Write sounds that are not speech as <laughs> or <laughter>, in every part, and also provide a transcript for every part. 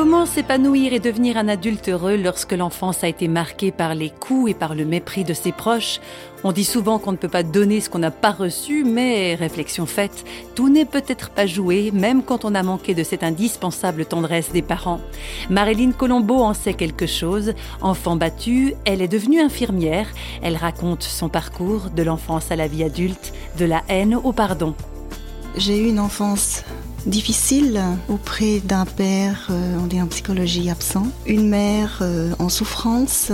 Comment s'épanouir et devenir un adulte heureux lorsque l'enfance a été marquée par les coups et par le mépris de ses proches? On dit souvent qu'on ne peut pas donner ce qu'on n'a pas reçu, mais réflexion faite, tout n'est peut-être pas joué, même quand on a manqué de cette indispensable tendresse des parents. Marilyn Colombo en sait quelque chose. Enfant battue, elle est devenue infirmière. Elle raconte son parcours de l'enfance à la vie adulte, de la haine au pardon. J'ai eu une enfance difficile auprès d'un père, euh, en psychologie, absent, une mère euh, en souffrance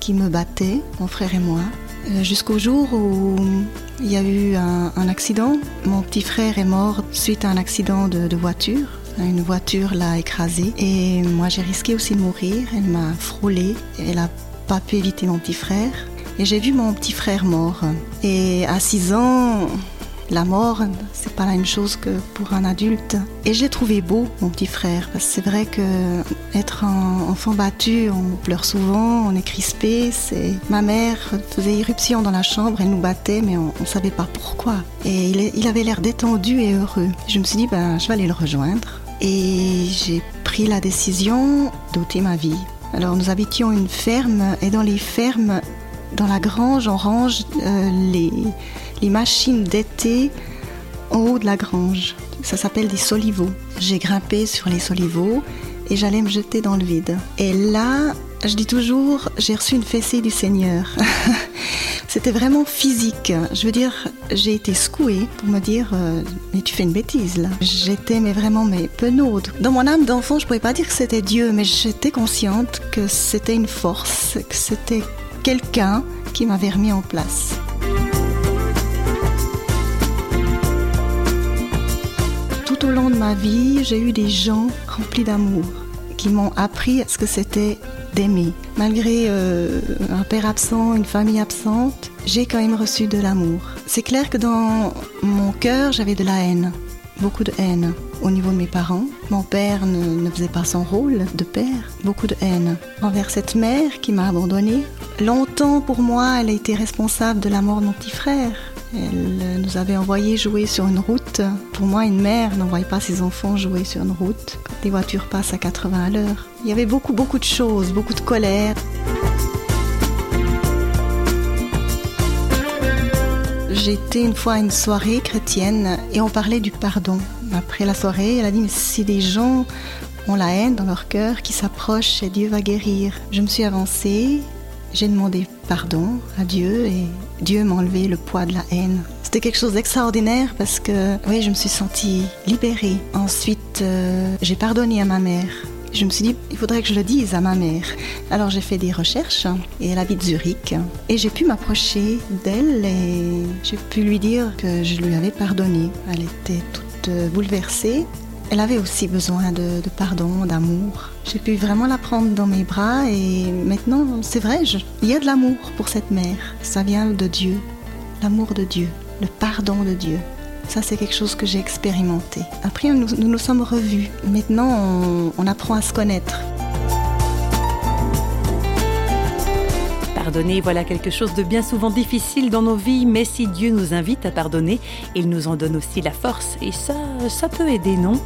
qui me battait, mon frère et moi, euh, jusqu'au jour où il y a eu un, accident. Mon petit frère est mort suite à un accident de, voiture. Une voiture l'a écrasé et moi j'ai risqué aussi de mourir. Elle m'a frôlé, elle n'a pas pu éviter mon petit frère. Et j'ai vu mon petit frère mort. Et à 6 ans, la mort, c'est pas la même chose que pour un adulte. Et j'ai trouvé beau mon petit frère, c'est vrai que être un enfant battu, on pleure souvent, on est crispé. C'est ma mère faisait irruption dans la chambre, elle nous battait, mais on, ne savait pas pourquoi. Et il, avait l'air détendu et heureux. Je me suis dit, ben, je vais aller le rejoindre. Et j'ai pris la décision d'ôter ma vie. Alors nous habitions une ferme et dans les fermes, dans la grange, on range euh, les les machines d'été en haut de la grange. Ça s'appelle des solivaux. J'ai grimpé sur les solivaux et j'allais me jeter dans le vide. Et là, je dis toujours, j'ai reçu une fessée du Seigneur. <laughs> C'était vraiment physique. Je veux dire, j'ai été secouée pour me dire, euh, mais tu fais une bêtise là. J'étais mais vraiment mais penaude. Dans mon âme d'enfant, je pouvais pas dire que c'était Dieu, mais j'étais consciente que c'était une force, que c'était quelqu'un qui m'avait remis en place. Ma vie, j'ai eu des gens remplis d'amour qui m'ont appris ce que c'était d'aimer. Malgré euh, un père absent, une famille absente, j'ai quand même reçu de l'amour. C'est clair que dans mon cœur, j'avais de la haine, beaucoup de haine au niveau de mes parents. Mon père ne, ne faisait pas son rôle de père, beaucoup de haine envers cette mère qui m'a abandonnée. Longtemps pour moi, elle a été responsable de la mort de mon petit frère. Elle nous avait envoyé jouer sur une route. Pour moi, une mère n'envoie pas ses enfants jouer sur une route quand les voitures passent à 80 à l'heure. Il y avait beaucoup, beaucoup de choses, beaucoup de colère. J'étais une fois à une soirée chrétienne et on parlait du pardon. Après la soirée, elle a dit Mais si des gens ont la haine dans leur cœur qui s'approchent, Dieu va guérir. Je me suis avancée, j'ai demandé pardon à Dieu et Dieu m'a enlevé le poids de la haine. C'était quelque chose d'extraordinaire parce que oui, je me suis sentie libérée. Ensuite, euh, j'ai pardonné à ma mère. Je me suis dit, il faudrait que je le dise à ma mère. Alors j'ai fait des recherches et elle habite Zurich. Et j'ai pu m'approcher d'elle et j'ai pu lui dire que je lui avais pardonné. Elle était toute bouleversée elle avait aussi besoin de, pardon, d'amour. J'ai pu vraiment la prendre dans mes bras et maintenant, c'est vrai, il y a de l'amour pour cette mère. Ça vient de Dieu, l'amour de Dieu, le pardon de Dieu. Ça, c'est quelque chose que j'ai expérimenté. Après, nous, nous, sommes revus. Maintenant, on apprend à se connaître. Pardonner, voilà quelque chose de bien souvent difficile dans nos vies, mais si Dieu nous invite à pardonner, il nous en donne aussi la force. Et ça, ça peut aider, non?